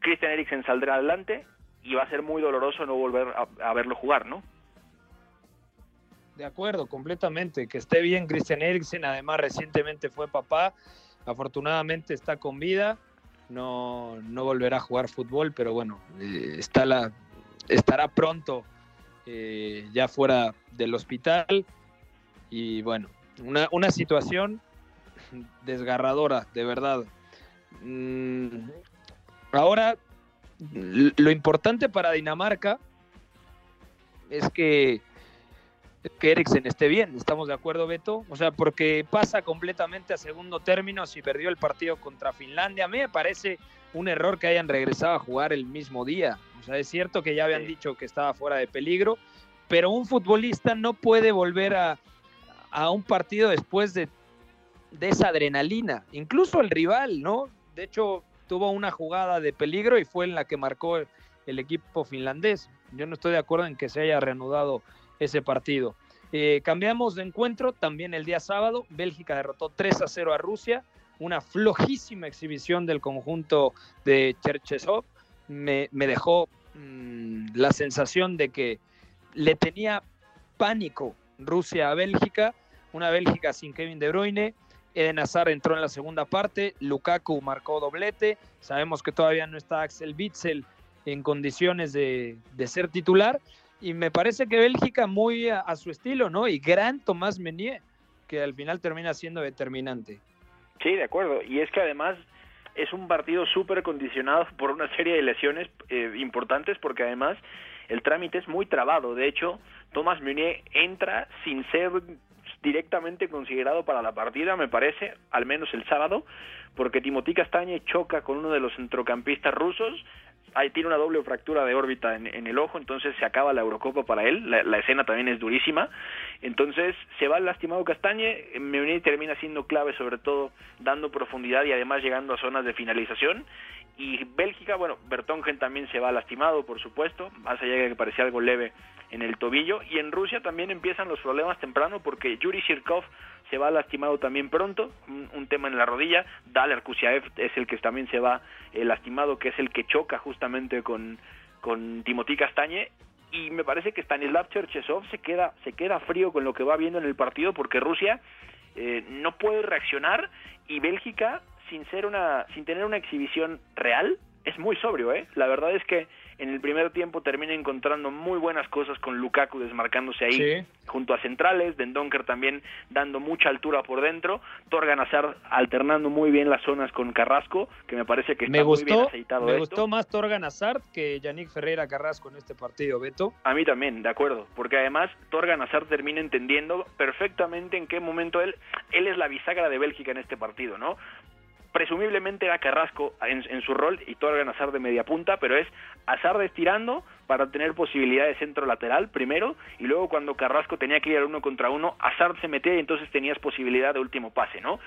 Christian Eriksen saldrá adelante y va a ser muy doloroso no volver a, verlo jugar, ¿no? De acuerdo, completamente. Que esté bien Christian Eriksen, además recientemente fue papá, afortunadamente está con vida, no, no volverá a jugar fútbol, pero bueno, eh, está la, estará pronto eh, ya fuera del hospital y bueno, una, una situación desgarradora, de verdad. Mm, ahora lo importante para Dinamarca es que, que Eriksen esté bien, ¿estamos de acuerdo, Beto? O sea, porque pasa completamente a segundo término si perdió el partido contra Finlandia. A mí me parece un error que hayan regresado a jugar el mismo día. O sea, es cierto que ya habían dicho que estaba fuera de peligro, pero un futbolista no puede volver a, a un partido después de, de esa adrenalina. Incluso el rival, ¿no? De hecho, tuvo una jugada de peligro y fue en la que marcó el, equipo finlandés. Yo no estoy de acuerdo en que se haya reanudado ese partido. Eh, cambiamos de encuentro también el día sábado. Bélgica derrotó 3 a 0 a Rusia. Una flojísima exhibición del conjunto de Cherchesov. Me, dejó mm, la sensación de que le tenía pánico Rusia a Bélgica. Una Bélgica sin Kevin De Bruyne, Eden Hazard entró en la segunda parte, Lukaku marcó doblete, sabemos que todavía no está Axel Witzel en condiciones de, ser titular, y me parece que Bélgica muy a, su estilo, ¿no? Y gran Tomás Menier, que al final termina siendo determinante. Sí, de acuerdo, y es que además es un partido súper condicionado por una serie de lesiones eh, importantes, porque además el trámite es muy trabado, de hecho, Tomás Meunier entra sin ser directamente considerado para la partida, me parece, al menos el sábado, porque Timothy Castañe choca con uno de los centrocampistas rusos, ahí tiene una doble fractura de órbita en, el ojo, entonces se acaba la Eurocopa para él, la, escena también es durísima, entonces se va lastimado Castañe, Meunier termina siendo clave sobre todo dando profundidad y además llegando a zonas de finalización, y Bélgica, bueno, Bertongen también se va lastimado, por supuesto, más allá de que parecía algo leve en el tobillo. Y en Rusia también empiezan los problemas temprano porque Yuri Shirkov se va lastimado también pronto, un, tema en la rodilla. Daler Kusiaev es el que también se va eh, lastimado, que es el que choca justamente con, con Timothy Castañe. Y me parece que Stanislav Cherchesov se queda, se queda frío con lo que va viendo en el partido porque Rusia eh, no puede reaccionar y Bélgica sin ser una sin tener una exhibición real es muy sobrio eh la verdad es que en el primer tiempo termina encontrando muy buenas cosas con Lukaku desmarcándose ahí junto a centrales, Dendonker también dando mucha altura por dentro, Torgan Hazard alternando muy bien las zonas con Carrasco, que me parece que está me gustó, muy bien aceitado. Me gustó más Torgan Hazard que Yannick Ferreira Carrasco en este partido, Beto. A mí también, de acuerdo, porque además Torgan Hazard termina entendiendo perfectamente en qué momento él, él es la bisagra de Bélgica en este partido, ¿no? Presumiblemente era Carrasco en, su rol y Torgan Azar de media punta, pero es Azar estirando para tener posibilidad de centro lateral primero y luego cuando Carrasco tenía que ir al uno contra uno, Azar se metía y entonces tenías posibilidad de último pase, ¿no?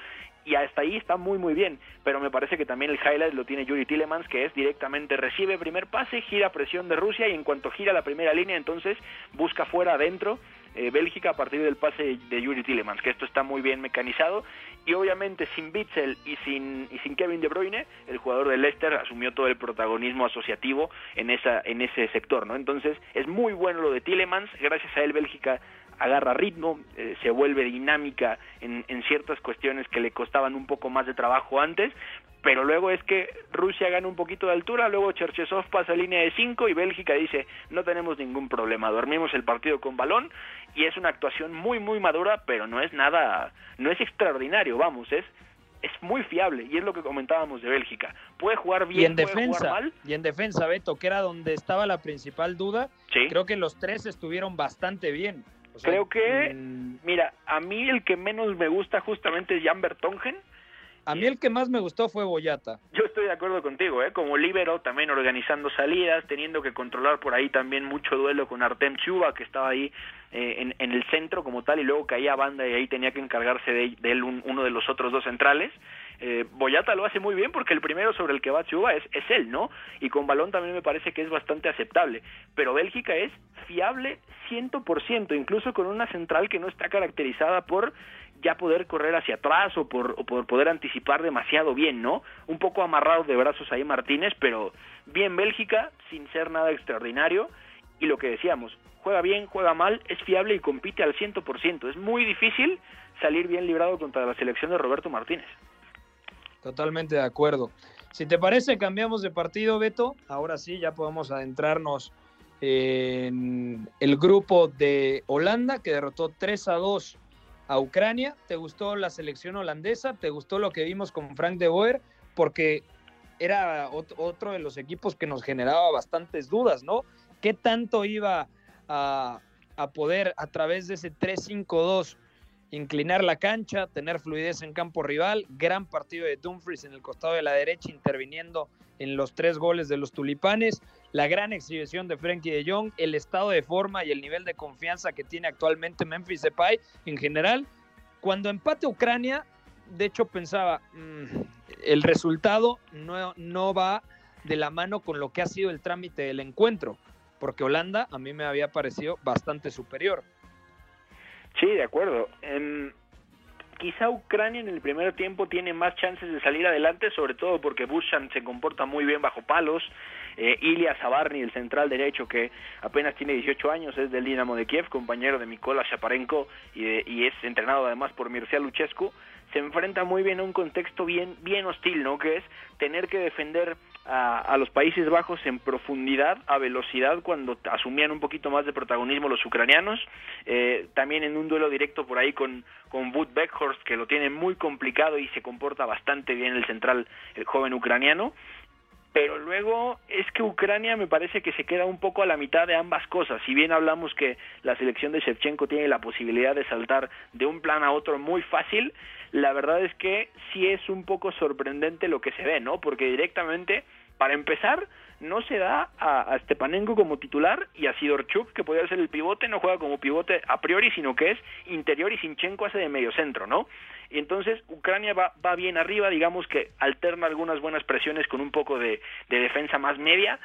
Y hasta ahí está muy muy bien, pero me parece que también el highlight lo tiene Yuri Tillemans, que es directamente recibe primer pase, gira presión de Rusia y en cuanto gira la primera línea entonces busca fuera adentro eh, Bélgica a partir del pase de Yuri Tillemans, que esto está muy bien mecanizado y obviamente sin Bitzel y sin, y sin Kevin De Bruyne, el jugador de Leicester asumió todo el protagonismo asociativo en, esa, en ese sector, ¿no? Entonces es muy bueno lo de Tillemans, gracias a él Bélgica agarra ritmo, eh, se vuelve dinámica en, en ciertas cuestiones que le costaban un poco más de trabajo antes, pero luego es que Rusia gana un poquito de altura, luego Cherchesov pasa línea de 5 y Bélgica dice, no tenemos ningún problema, dormimos el partido con balón y es una actuación muy muy madura, pero no es nada, no es extraordinario, vamos, es es muy fiable y es lo que comentábamos de Bélgica. Puede jugar bien, y en puede defensa, jugar mal. y en defensa, Beto, que era donde estaba la principal duda, Sí. creo que los tres estuvieron bastante bien. O sea, Creo que, mm, mira, a mí el que menos me gusta justamente es Jan Bertongen. A mí el que más me gustó fue Boyata. Yo estoy de acuerdo contigo, ¿eh? Como líbero, también organizando salidas, teniendo que controlar por ahí también mucho duelo con Artem Chuba, que estaba ahí eh, en, en el centro como tal, y luego caía banda y ahí tenía que encargarse de, de él un- uno de los otros dos centrales. Eh, Boyata lo hace muy bien porque el primero sobre el que va Chuba es, es él, ¿no? Y con balón también me parece que es bastante aceptable. Pero Bélgica es fiable 100%, incluso con una central que no está caracterizada por ya poder correr hacia atrás o por, poder anticipar demasiado bien, ¿no? Un poco amarrado de brazos ahí Martínez, pero bien Bélgica, sin ser nada extraordinario. Y lo que decíamos, juega bien, juega mal, es fiable y compite al 100%. Es muy difícil salir bien librado contra la selección de Roberto Martínez. Totalmente de acuerdo. Si te parece, cambiamos de partido, Beto. Ahora sí, ya podemos adentrarnos en el grupo de Holanda, que derrotó 3 a 2 a Ucrania. ¿Te gustó la selección holandesa? ¿Te gustó lo que vimos con Frank de Boer? Porque era ot- otro de los equipos que nos generaba bastantes dudas, ¿no? ¿Qué tanto iba a, a poder a través de ese 3-5-2 inclinar la cancha, tener fluidez en campo rival, gran partido de Dumfries en el costado de la derecha interviniendo en los tres goles de los tulipanes, la gran exhibición de Frenkie de Jong, el estado de forma y el nivel de confianza que tiene actualmente Memphis Depay en general. Cuando empate Ucrania, de hecho pensaba, "Mm, el resultado no, no va de la mano con lo que ha sido el trámite del encuentro, porque Holanda a mí me había parecido bastante superior. Sí, de acuerdo. Em, quizá Ucrania en el primer tiempo tiene más chances de salir adelante, sobre todo porque Bushan se comporta muy bien bajo palos. Eh, Ilya Zabarny, el central derecho, que apenas tiene 18 años, es del Dinamo de Kiev, compañero de Mikola Shaparenko y, de- y es entrenado además por Mircea Luchescu, se enfrenta muy bien a un contexto bien, bien hostil, ¿no? Que es tener que defender a, a los Países Bajos en profundidad, a velocidad, cuando asumían un poquito más de protagonismo los ucranianos. Eh, también en un duelo directo por ahí con, con Wood Beckhorst, que lo tiene muy complicado y se comporta bastante bien el central, el joven ucraniano. Pero luego es que Ucrania me parece que se queda un poco a la mitad de ambas cosas. Si bien hablamos que la selección de Shevchenko tiene la posibilidad de saltar de un plan a otro muy fácil, la verdad es que sí es un poco sorprendente lo que se ve, ¿no? Porque directamente, para empezar, no se da a, Stepanenko como titular y a Sidorchuk, que podría ser el pivote, no juega como pivote a priori, sino que es interior y Sinchenko hace de medio centro, ¿no? Y entonces Ucrania va, va bien arriba, digamos que alterna algunas buenas presiones con un poco de defensa más media,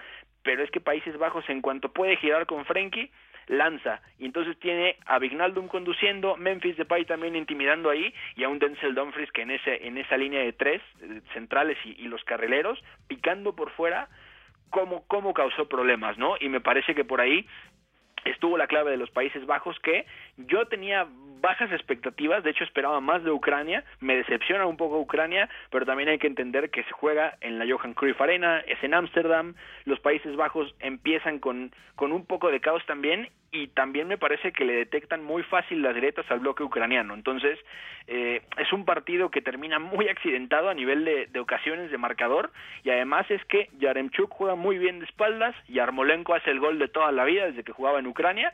pero es que Países Bajos en cuanto puede girar con Frenkie, lanza, y entonces tiene a Vignaldum conduciendo, Memphis Depay también intimidando ahí, y a un Denzel Dumfries que en ese en esa línea de tres eh, centrales y, y los carrileros, picando por fuera, cómo, cómo causó problemas, ¿no? Y me parece que por ahí estuvo la clave de los Países Bajos que yo tenía bajas expectativas, de hecho esperaba más de Ucrania, me decepciona un poco Ucrania, pero también hay que entender que se juega en la Johan Cruyff Arena, es en Ámsterdam, los Países Bajos empiezan con, con un poco de caos también y también me parece que le detectan muy fácil las grietas al bloque ucraniano, entonces eh, es un partido que termina muy accidentado a nivel de, de ocasiones de marcador y además es que Yaremchuk juega muy bien de espaldas y Armolenko hace el gol de toda la vida desde que jugaba en Ucrania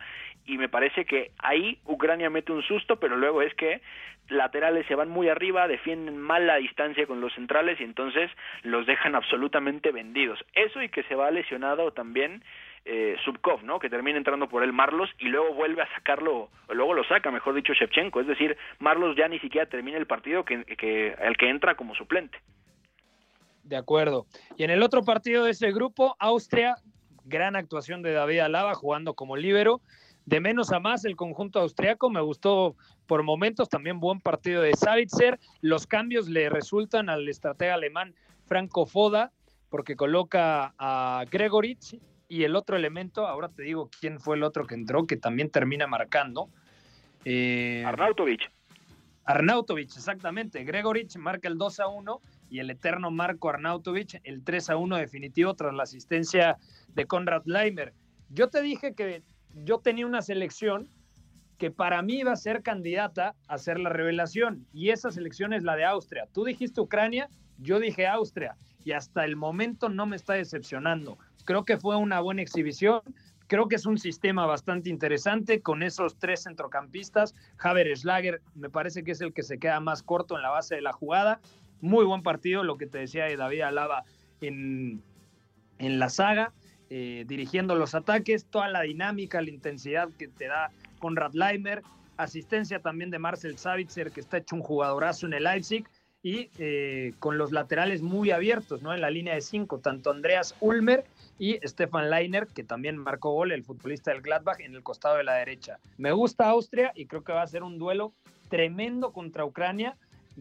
y me parece que ahí Ucrania mete un susto, pero luego es que laterales se van muy arriba, defienden mal la distancia con los centrales y entonces los dejan absolutamente vendidos. Eso y que se va lesionado también eh, Subkov, ¿no? Que termina entrando por él Marlos y luego vuelve a sacarlo, luego lo saca, mejor dicho, Shevchenko. Es decir, Marlos ya ni siquiera termina el partido que, que el que entra como suplente. De acuerdo. Y en el otro partido de ese grupo, Austria, gran actuación de David Alaba jugando como líbero. De menos a más el conjunto austriaco, me gustó por momentos, también buen partido de Savitzer. Los cambios le resultan al estratega alemán Franco Foda, porque coloca a Gregoritz y el otro elemento, ahora te digo quién fue el otro que entró, que también termina marcando. Eh, Arnautovic. Arnautovic, exactamente. Gregorich marca el 2 a 1 y el eterno Marco Arnautovic el 3 a 1 definitivo tras la asistencia de Konrad Leimer. Yo te dije que yo tenía una selección que para mí iba a ser candidata a ser la revelación y esa selección es la de Austria. Tú dijiste Ucrania, yo dije Austria y hasta el momento no me está decepcionando. Creo que fue una buena exhibición. Creo que es un sistema bastante interesante con esos tres centrocampistas. Javier Schlager me parece que es el que se queda más corto en la base de la jugada. Muy buen partido, lo que te decía de David Alaba en, en la saga, eh, dirigiendo los ataques, toda la dinámica, la intensidad que te da Conrad Leimer, asistencia también de Marcel Savitzer, que está hecho un jugadorazo en el Leipzig, y eh, con los laterales muy abiertos, ¿no? En la línea de cinco, tanto Andreas Ulmer y Stefan Leiner, que también marcó gol, el futbolista del Gladbach, en el costado de la derecha. Me gusta Austria y creo que va a ser un duelo tremendo contra Ucrania,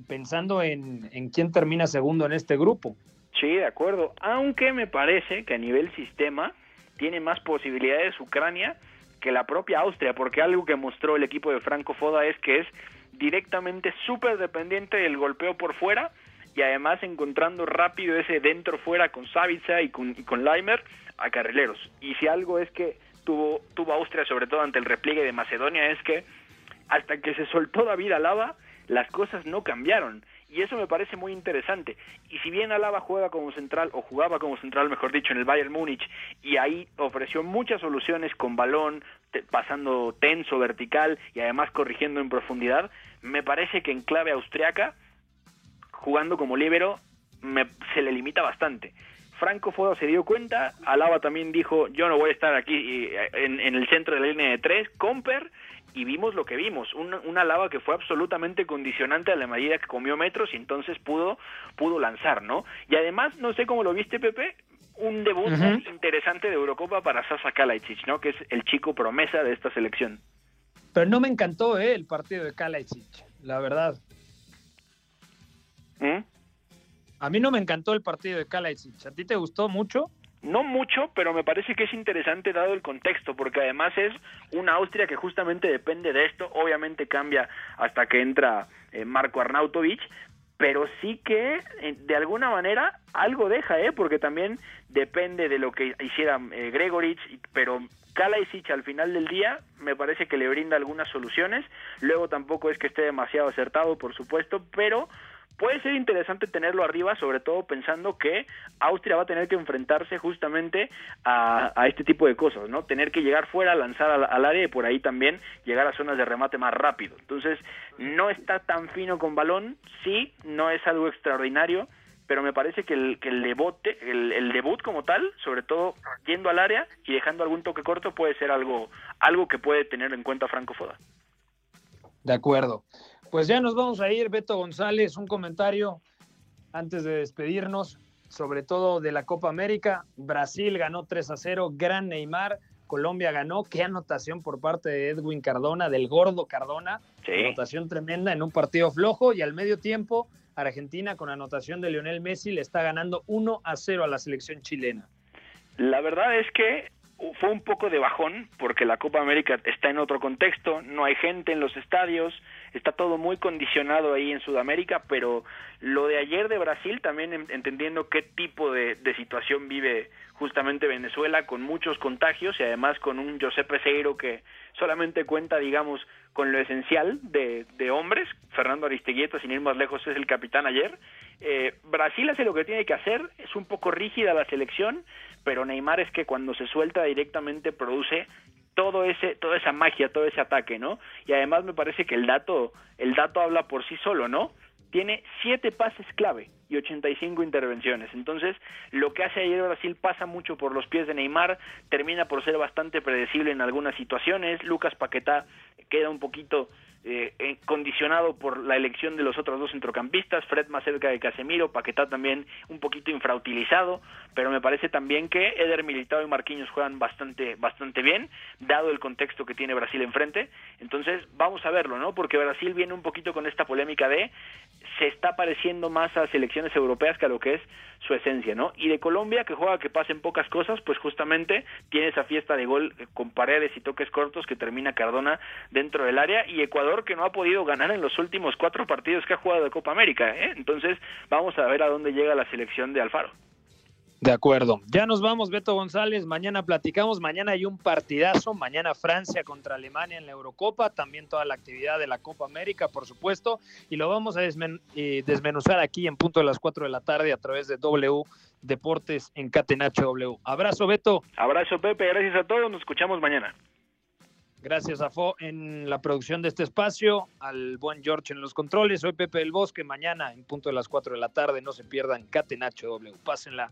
pensando en, en quién termina segundo en este grupo. Sí, de acuerdo. Aunque me parece que a nivel sistema tiene más posibilidades Ucrania que la propia Austria, porque algo que mostró el equipo de Franco Foda es que es directamente súper dependiente del golpeo por fuera y además encontrando rápido ese dentro-fuera con Savica y con, y con Leimer a carrileros. Y si algo es que tuvo, tuvo Austria, sobre todo ante el repliegue de Macedonia, es que hasta que se soltó David Alaba, las cosas no cambiaron. Y eso me parece muy interesante. Y si bien Alaba juega como central, o jugaba como central, mejor dicho, en el Bayern Múnich, y ahí ofreció muchas soluciones con balón, pasando tenso, vertical, y además corrigiendo en profundidad, me parece que en clave austriaca, jugando como líbero, me, se le limita bastante. Franco Foda se dio cuenta, Alaba también dijo, yo no voy a estar aquí eh, en, en el centro de la línea de tres, Comper, y vimos lo que vimos, una, una lava que fue absolutamente condicionante a la medida que comió metros y entonces pudo, pudo lanzar, ¿no? Y además, no sé cómo lo viste, Pepe, un debut uh -huh. interesante de Eurocopa para Sasa Kalajdzic, ¿no? Que es el chico promesa de esta selección. Pero no me encantó ¿eh? el partido de Kalajdzic, la verdad. ¿Mm? A mí no me encantó el partido de Kalajdzic. ¿A ti te gustó mucho? No mucho, pero me parece que es interesante dado el contexto, porque además es una Austria que justamente depende de esto. Obviamente cambia hasta que entra eh, Marco Arnautovic, pero sí que eh, de alguna manera algo deja, ¿eh? porque también depende de lo que hiciera eh, pero Kalajdzic al final del día me parece que le brinda algunas soluciones. Luego tampoco es que esté demasiado acertado, por supuesto, pero puede ser interesante tenerlo arriba, sobre todo pensando que Austria va a tener que enfrentarse justamente a, este tipo de cosas, ¿no? Tener que llegar fuera, lanzar al, al, área y por ahí también llegar a zonas de remate más rápido. Entonces, no está tan fino con balón, sí, no es algo extraordinario, pero me parece que el, que el, debote, el debut como tal, sobre todo yendo al área y dejando algún toque corto, puede ser algo, algo que puede tener en cuenta Franco Foda. De acuerdo. Pues ya nos vamos a ir, Beto González, un comentario antes de despedirnos, sobre todo de la Copa América. Brasil ganó 3 a 0, gran Neymar. Colombia ganó, qué anotación por parte de Edwin Cardona, del gordo Cardona. Sí. Anotación tremenda en un partido flojo y al medio tiempo Argentina con anotación de Lionel Messi le está ganando 1 a 0 a la selección chilena. La verdad es que fue un poco de bajón porque la Copa América está en otro contexto, no hay gente en los estadios, está todo muy condicionado ahí en Sudamérica, pero lo de ayer de Brasil también entendiendo qué tipo de, situación vive justamente Venezuela con muchos contagios y además con un José Peseiro que solamente cuenta, digamos, con lo esencial de, de hombres. Fernando Aristeguieta, sin ir más lejos, es el capitán ayer. Eh, Brasil hace lo que tiene que hacer, es un poco rígida la selección, pero Neymar es que cuando se suelta directamente produce todo ese toda esa magia, todo ese ataque, ¿no? Y además me parece que el dato el dato habla por sí solo, ¿no? Tiene siete pases clave y 85 intervenciones. Entonces, lo que hace ayer Brasil pasa mucho por los pies de Neymar, termina por ser bastante predecible en algunas situaciones. Lucas Paquetá queda un poquito eh, condicionado por la elección de los otros dos centrocampistas, Fred más cerca de Casemiro, Paquetá también un poquito infrautilizado, pero me parece también que Eder Militao y Marquinhos juegan bastante bastante bien, dado el contexto que tiene Brasil enfrente. Entonces, vamos a verlo, ¿no? Porque Brasil viene un poquito con esta polémica de se está pareciendo más a selecciones europeas que a lo que es su esencia, ¿no? Y de Colombia, que juega que pasen pocas cosas, pues justamente tiene esa fiesta de gol con paredes y toques cortos que termina Cardona dentro del área, y Ecuador que no ha podido ganar en los últimos cuatro partidos que ha jugado de Copa América, ¿eh? Entonces, vamos a ver a dónde llega la selección de Alfaro. De acuerdo. Ya nos vamos, Beto González. Mañana platicamos. Mañana hay un partidazo. Mañana Francia contra Alemania en la Eurocopa. También toda la actividad de la Copa América, por supuesto. Y lo vamos a eh, desmenuzar aquí en punto de las 4 de la tarde a través de W Deportes en Catenacho W. Abrazo, Beto. Abrazo, Pepe. Gracias a todos. Nos escuchamos mañana. Gracias a Fo en la producción de este espacio, al buen George en los controles. Soy Pepe del Bosque. Mañana en punto de las 4 de la tarde. No se pierdan Catenacho W. Pásenla